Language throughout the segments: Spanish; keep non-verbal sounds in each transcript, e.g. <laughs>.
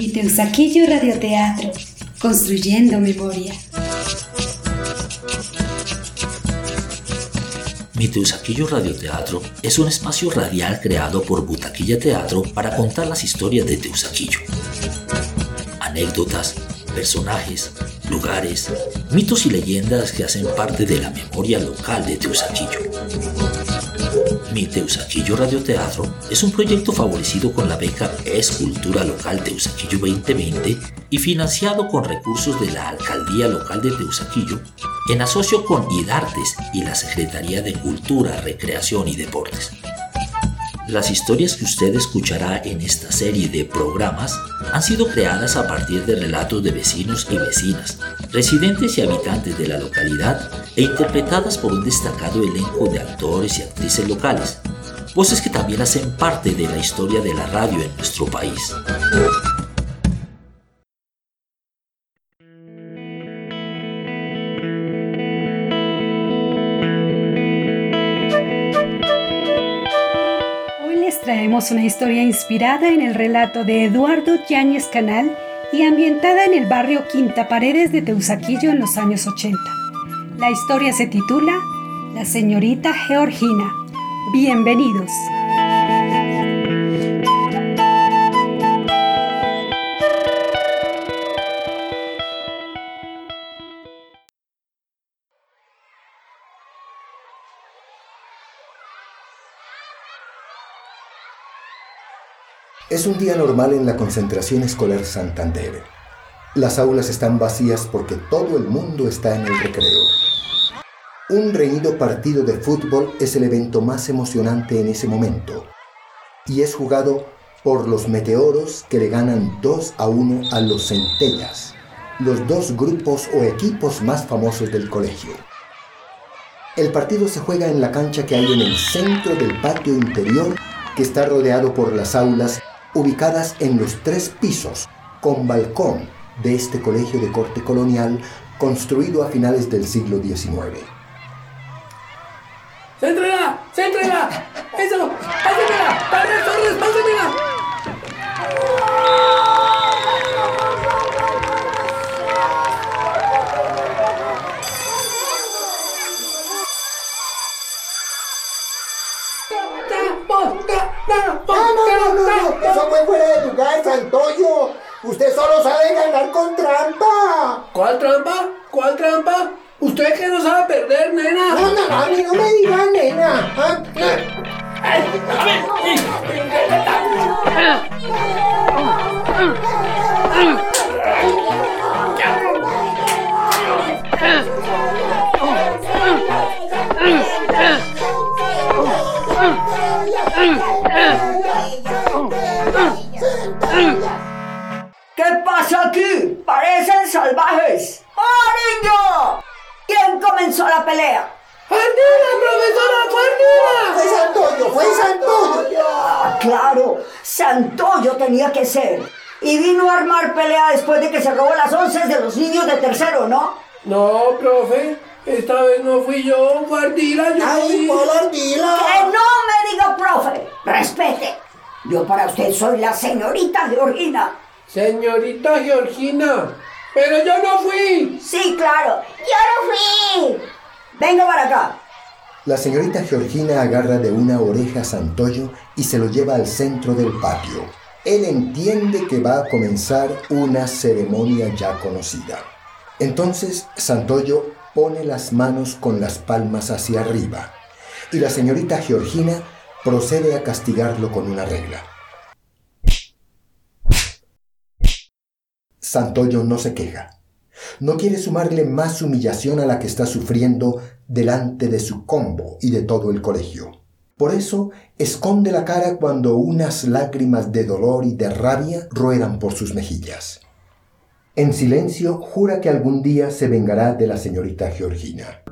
Mi Teusaquillo Radioteatro, construyendo memoria. Mi Teusaquillo Radioteatro es un espacio radial creado por Butaquilla Teatro para contar las historias de Teusaquillo. Anécdotas, personajes, lugares, mitos y leyendas que hacen parte de la memoria local de Teusaquillo. Mi Teusaquillo Radioteatro es un proyecto favorecido con la beca Escultura Local Teusaquillo 2020 y financiado con recursos de la Alcaldía Local de Teusaquillo en asocio con IDARTES y la Secretaría de Cultura, Recreación y Deportes. Las historias que usted escuchará en esta serie de programas han sido creadas a partir de relatos de vecinos y vecinas, residentes y habitantes de la localidad e interpretadas por un destacado elenco de actores y actrices locales, voces que también hacen parte de la historia de la radio en nuestro país. Hoy les traemos una historia inspirada en el relato de Eduardo Yáñez Canal y ambientada en el barrio Quinta Paredes de Teusaquillo en los años 80. La historia se titula La señorita Georgina. Bienvenidos. Es un día normal en la concentración escolar Santander. Las aulas están vacías porque todo el mundo está en el recreo. Un reñido partido de fútbol es el evento más emocionante en ese momento y es jugado por los meteoros que le ganan 2 a 1 a los centellas, los dos grupos o equipos más famosos del colegio. El partido se juega en la cancha que hay en el centro del patio interior que está rodeado por las aulas ubicadas en los tres pisos con balcón de este colegio de corte colonial construido a finales del siglo XIX. Santoyo. Usted solo sabe ganar con trampa. ¿Cuál trampa? ¿Cuál trampa? ¿Usted que no sabe perder, nena? No, no, no, a mí no me diga, nena. Ah, ¿Qué pasa aquí? Parecen salvajes. ¡Oh, niño! ¿Quién comenzó la pelea? ¡Ardila, profesora! Fue Santoyo, fue Santoyo. Ah, claro, Santoyo tenía que ser. Y vino a armar pelea después de que se robó las once de los niños de tercero, ¿no? No, profe. Esta vez no fui yo, Guardila, yo Ay, fui. por Que Ardila. no me diga profe. Respete. Yo para usted soy la señorita Georgina. Señorita Georgina. Pero yo no fui. Sí, claro. Yo no fui. Venga para acá. La señorita Georgina agarra de una oreja a Santoyo y se lo lleva al centro del patio. Él entiende que va a comenzar una ceremonia ya conocida. Entonces Santoyo pone las manos con las palmas hacia arriba y la señorita Georgina procede a castigarlo con una regla. Santoyo no se queja. No quiere sumarle más humillación a la que está sufriendo delante de su combo y de todo el colegio. Por eso esconde la cara cuando unas lágrimas de dolor y de rabia ruedan por sus mejillas. En silencio jura que algún día se vengará de la señorita Georgina.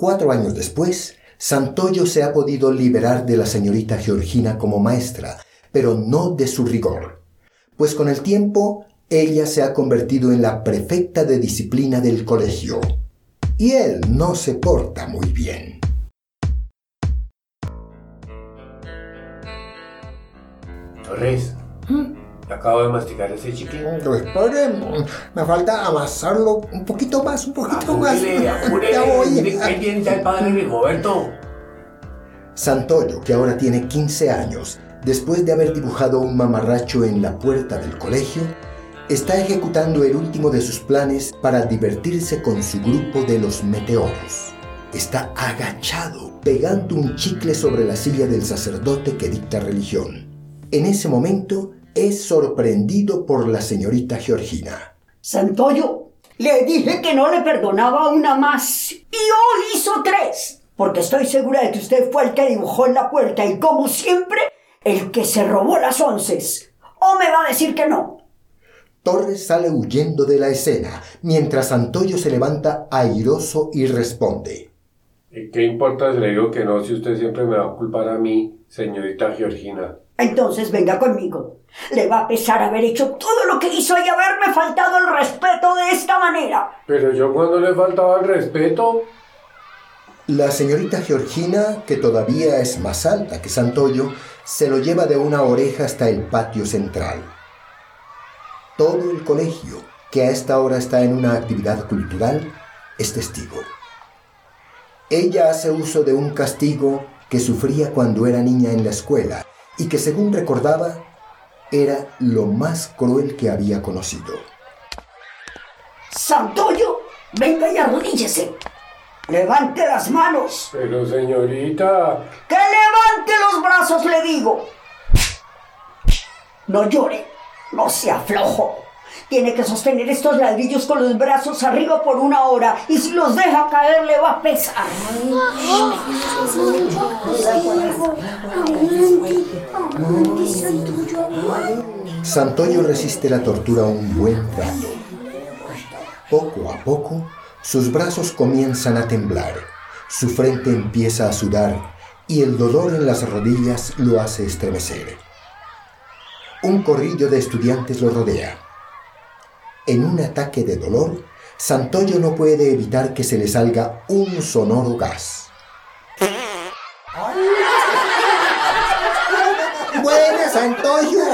Cuatro años después, Santoyo se ha podido liberar de la señorita Georgina como maestra, pero no de su rigor, pues con el tiempo ella se ha convertido en la prefecta de disciplina del colegio, y él no se porta muy bien. Torres, acabo de masticar ese chicle. Pero espere, me falta amasarlo un poquito más, un poquito más. Apúrele, apúrele. <laughs> Ya voy. Ahí viene el padre Rigoberto. Santoyo, que ahora tiene 15 años, después de haber dibujado un mamarracho en la puerta del colegio, está ejecutando el último de sus planes para divertirse con su grupo de los meteoros. Está agachado, pegando un chicle sobre la silla del sacerdote que dicta religión. En ese momento es sorprendido por la señorita Georgina. Santoyo, le dije que no le perdonaba una más. Y hoy hizo tres. Porque estoy segura de que usted fue el que dibujó en la puerta y como siempre, el que se robó las onces. ¿O me va a decir que no? Torres sale huyendo de la escena, mientras Santoyo se levanta airoso y responde. ¿Y qué importa si le digo que no si usted siempre me va a culpar a mí, señorita Georgina? Entonces venga conmigo. Le va a pesar haber hecho todo lo que hizo y haberme faltado el respeto de esta manera. Pero yo cuando le faltaba el respeto, La señorita Georgina, que todavía es más alta que Santoyo, se lo lleva de una oreja hasta el patio central. Todo el colegio, que a esta hora está en una actividad cultural, es testigo. Ella hace uso de un castigo que sufría cuando era niña en la escuela y que según recordaba era lo más cruel que había conocido. Santoyo, venga y arrodíllese. Levante las manos. pero señorita, Que levante los brazos, le digo. No llore, no se aflojo. Tiene que sostener estos ladrillos con los brazos arriba por una hora y si los deja caer le va a pesar. Santoyo resiste la tortura un buen rato. Poco a poco, sus brazos comienzan a temblar, su frente empieza a sudar y el dolor en las rodillas lo hace estremecer. Un corrillo de estudiantes lo rodea. En un ataque de dolor, Santoyo no puede evitar que se le salga un sonoro gas. Buena, Santoyo.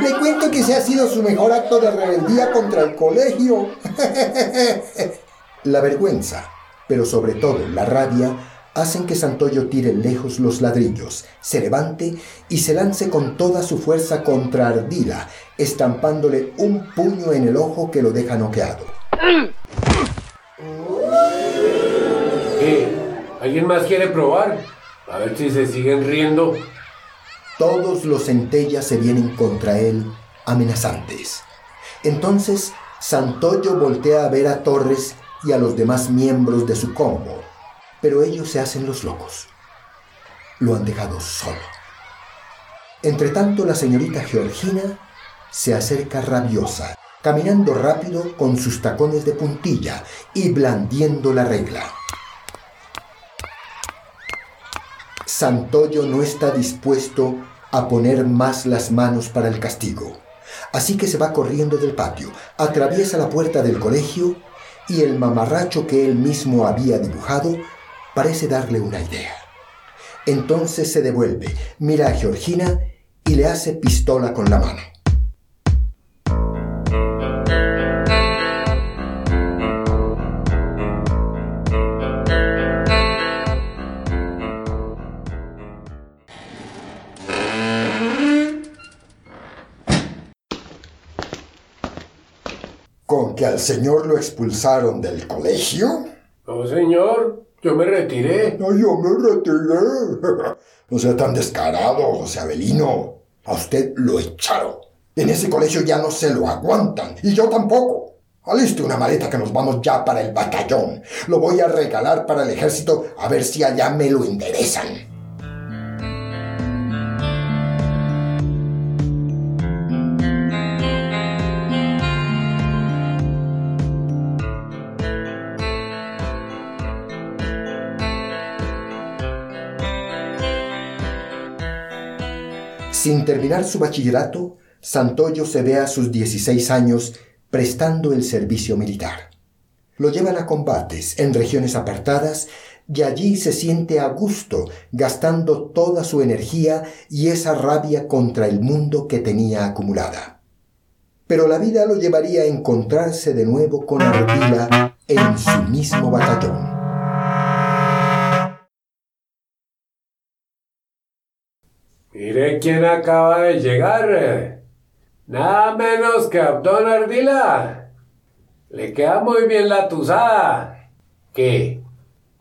<laughs> Le cuento que ese ha sido su mejor acto de rebeldía contra el colegio. <laughs> La vergüenza, pero sobre todo la rabia, hacen que Santoyo tire lejos los ladrillos, se levante y se lance con toda su fuerza contra Ardila, estampándole un puño en el ojo que lo deja noqueado. ¿qué? ¿Alguien más quiere probar? A ver si se siguen riendo. Todos los centellas se vienen contra él amenazantes. Entonces, Santoyo voltea a ver a Torres y a los demás miembros de su combo, pero ellos se hacen los locos. Lo han dejado solo. Entretanto, la señorita Georgina se acerca rabiosa, caminando rápido con sus tacones de puntilla y blandiendo la regla. Santoyo no está dispuesto a poner más las manos para el castigo. Así que se va corriendo del patio, atraviesa la puerta del colegio y el mamarracho que él mismo había dibujado parece darle una idea. Entonces se devuelve, mira a Georgina y le hace pistola con la mano. ¿Con que al señor lo expulsaron del colegio? No, señor, yo me retiré. No, yo me retiré. <laughs> No sea tan descarado, José Avelino. A usted lo echaron. En ese colegio ya no se lo aguantan. Y yo tampoco. Aliste una maleta que nos vamos ya para el batallón. Lo voy a regalar para el ejército a ver si allá me lo enderezan. Sin terminar su bachillerato, Santoyo se ve a sus 16 años prestando el servicio militar. Lo llevan a combates en regiones apartadas y allí se siente a gusto, gastando toda su energía y esa rabia contra el mundo que tenía acumulada. Pero la vida lo llevaría a encontrarse de nuevo con Ardila en su mismo batallón. Mire quién acaba de llegar. Nada menos que Abdón Ardila. Le queda muy bien la tuzada. ¿Qué?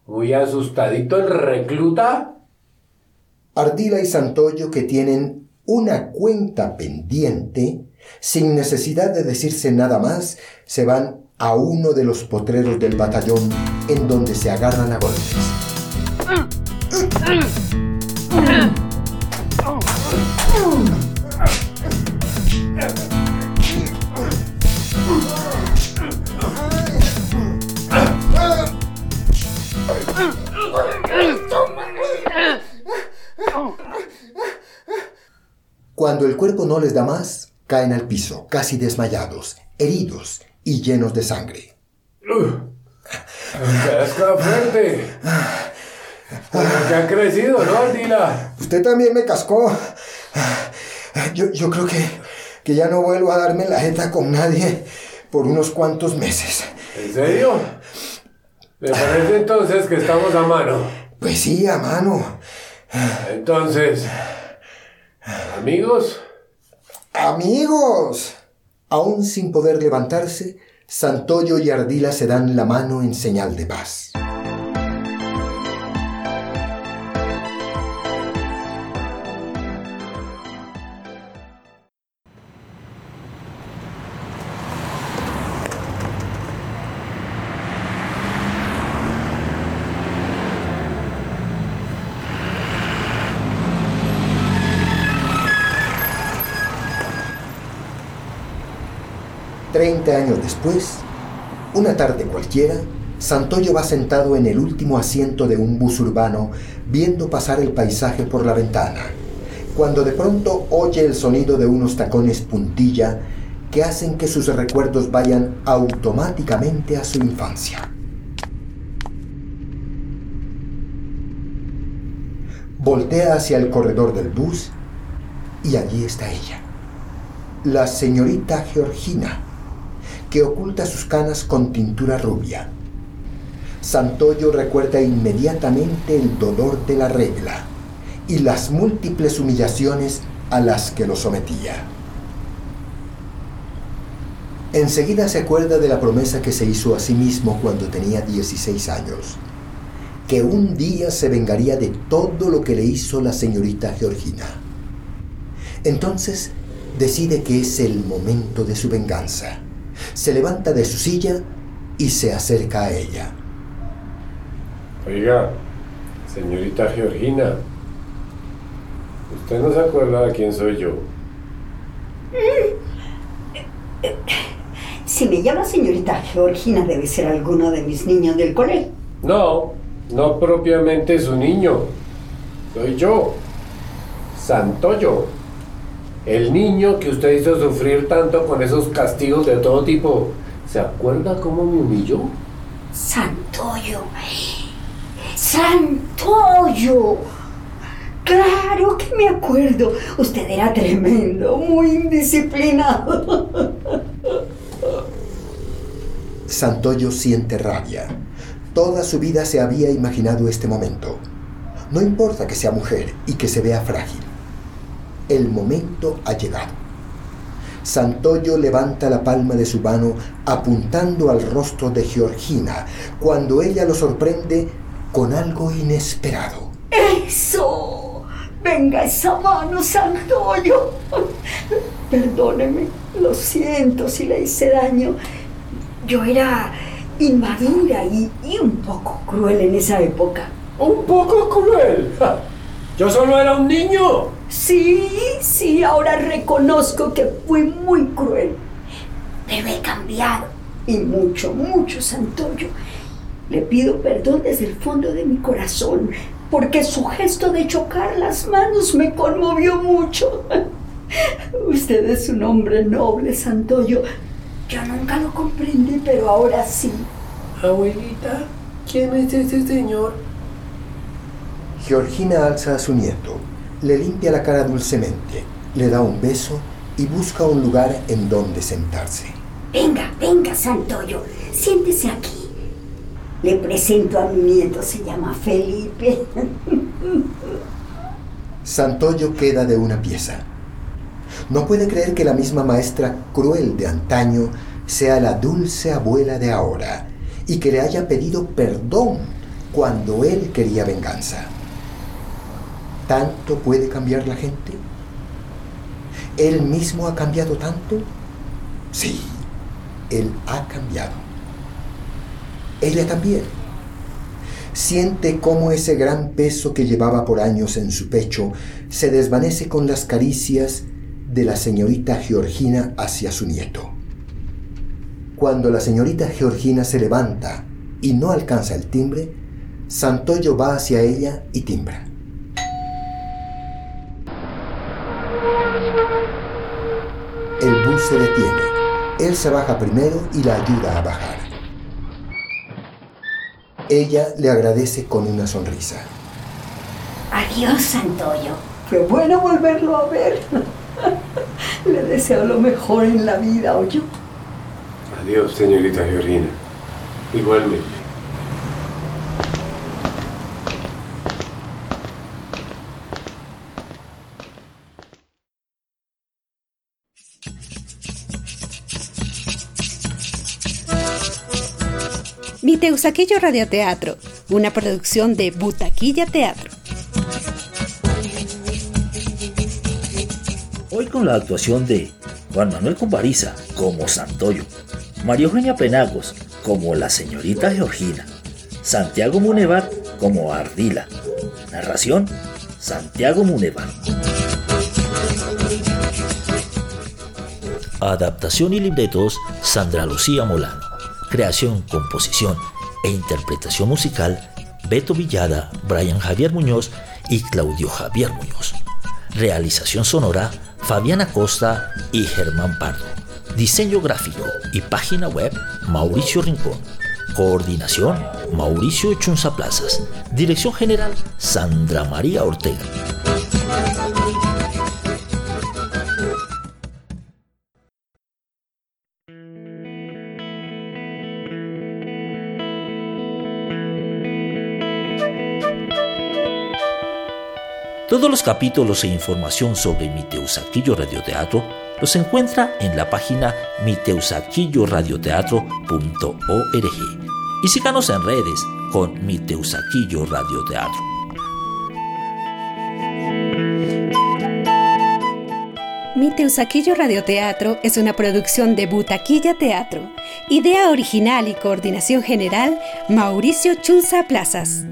¿Muy asustadito el recluta? Ardila y Santoyo que tienen una cuenta pendiente, sin necesidad de decirse nada más, se van a uno de los potreros del batallón en donde se agarran a golpes. No les da más, caen al piso, casi desmayados, heridos y llenos de sangre. Está fuerte. que ha crecido, ¿no, Ardila? Usted también me cascó. Yo, yo creo que, que ya no vuelvo a darme la jeta con nadie por unos cuantos meses. ¿En serio? ¿Le parece entonces que estamos a mano? Pues sí, a mano. Entonces, amigos. Amigos. Aún sin poder levantarse, Santoyo y Ardila se dan la mano en señal de paz. Treinta años después, una tarde cualquiera, Santoyo va sentado en el último asiento de un bus urbano viendo pasar el paisaje por la ventana, cuando de pronto oye el sonido de unos tacones puntilla que hacen que sus recuerdos vayan automáticamente a su infancia. Voltea hacia el corredor del bus y allí está ella, la señorita Georgina que oculta sus canas con tintura rubia. Santoyo recuerda inmediatamente el dolor de la regla y las múltiples humillaciones a las que lo sometía. Enseguida se acuerda de la promesa que se hizo a sí mismo cuando tenía 16 años, que un día se vengaría de todo lo que le hizo la señorita Georgina. Entonces decide que es el momento de su venganza se levanta de su silla y se acerca a ella. Oiga, señorita Georgina, ¿usted no se acuerda de quién soy yo? Si me llama señorita Georgina, debe ser alguno de mis niños del colegio. No, no propiamente su niño. Soy yo, Santoyo. El niño que usted hizo sufrir tanto con esos castigos de todo tipo, ¿se acuerda cómo me humilló? Santoyo. Santoyo. Claro que me acuerdo. Usted era tremendo, muy indisciplinado. Santoyo siente rabia. Toda su vida se había imaginado este momento. No importa que sea mujer y que se vea frágil el momento ha llegado. Santoyo levanta la palma de su mano apuntando al rostro de Georgina cuando ella lo sorprende con algo inesperado. ¡Eso! Venga esa mano, Santoyo. Perdóneme, lo siento si le hice daño. Yo era inmadura y, y un poco cruel en esa época. ¿Un poco cruel? Yo solo era un niño. Sí, sí, ahora reconozco que fui muy cruel. Pero he cambiado. Y mucho, mucho, Santoyo. Le pido perdón desde el fondo de mi corazón. porque su gesto de chocar las manos me conmovió mucho. <laughs> Usted es un hombre noble, Santoyo. Yo nunca lo comprendí, pero ahora sí. Abuelita, ¿quién es ese señor? Georgina alza a su nieto, le limpia la cara dulcemente, le da un beso y busca un lugar en donde sentarse. Venga, venga, Santoyo, siéntese aquí. Le presento a mi nieto, se llama Felipe. <laughs> Santoyo queda de una pieza. No puede creer que la misma maestra cruel de antaño sea la dulce abuela de ahora y que le haya pedido perdón cuando él quería venganza. ¿Tanto puede cambiar la gente? ¿Él mismo ha cambiado tanto? Sí, él ha cambiado ella también. Siente cómo ese gran peso que llevaba por años en su pecho se desvanece con las caricias de la señorita Georgina hacia su nieto. Cuando la señorita Georgina se levanta y no alcanza el timbre, Santoyo va hacia ella y timbra. El bus se detiene. Él se baja primero y la ayuda a bajar. Ella le agradece con una sonrisa. Adiós, Santoyo. Qué bueno volverlo a ver. <laughs> le deseo lo mejor en la vida, ¿oyo? Adiós, señorita Georgina. Igualmente. Mi Teusaquillo Radioteatro, una producción de Butaquilla Teatro. Hoy con la actuación de Juan Manuel Compariza como Santoyo, María Eugenia Penagos como la señorita Georgina, Santiago Munevar como Ardila. Narración, Santiago Munevar. Adaptación y libretos, Sandra Lucía Molano. Creación, composición e interpretación musical, Beto Villada, Brian Javier Muñoz y Claudio Javier Muñoz. Realización sonora, Fabiana Costa y Germán Pardo. Diseño gráfico y página web, Mauricio Rincón. Coordinación, Mauricio Chunza Plazas. Dirección general, Sandra María Ortega. Todos los capítulos e información sobre Mi Teusaquillo Radioteatro los encuentra en la página miteusaquilloradioteatro.org y síganos en redes con Mi Teusaquillo Radioteatro. Mi Teusaquillo Radioteatro es una producción de Butaquilla Teatro. Idea original y coordinación general, Mauricio Chunza Plazas.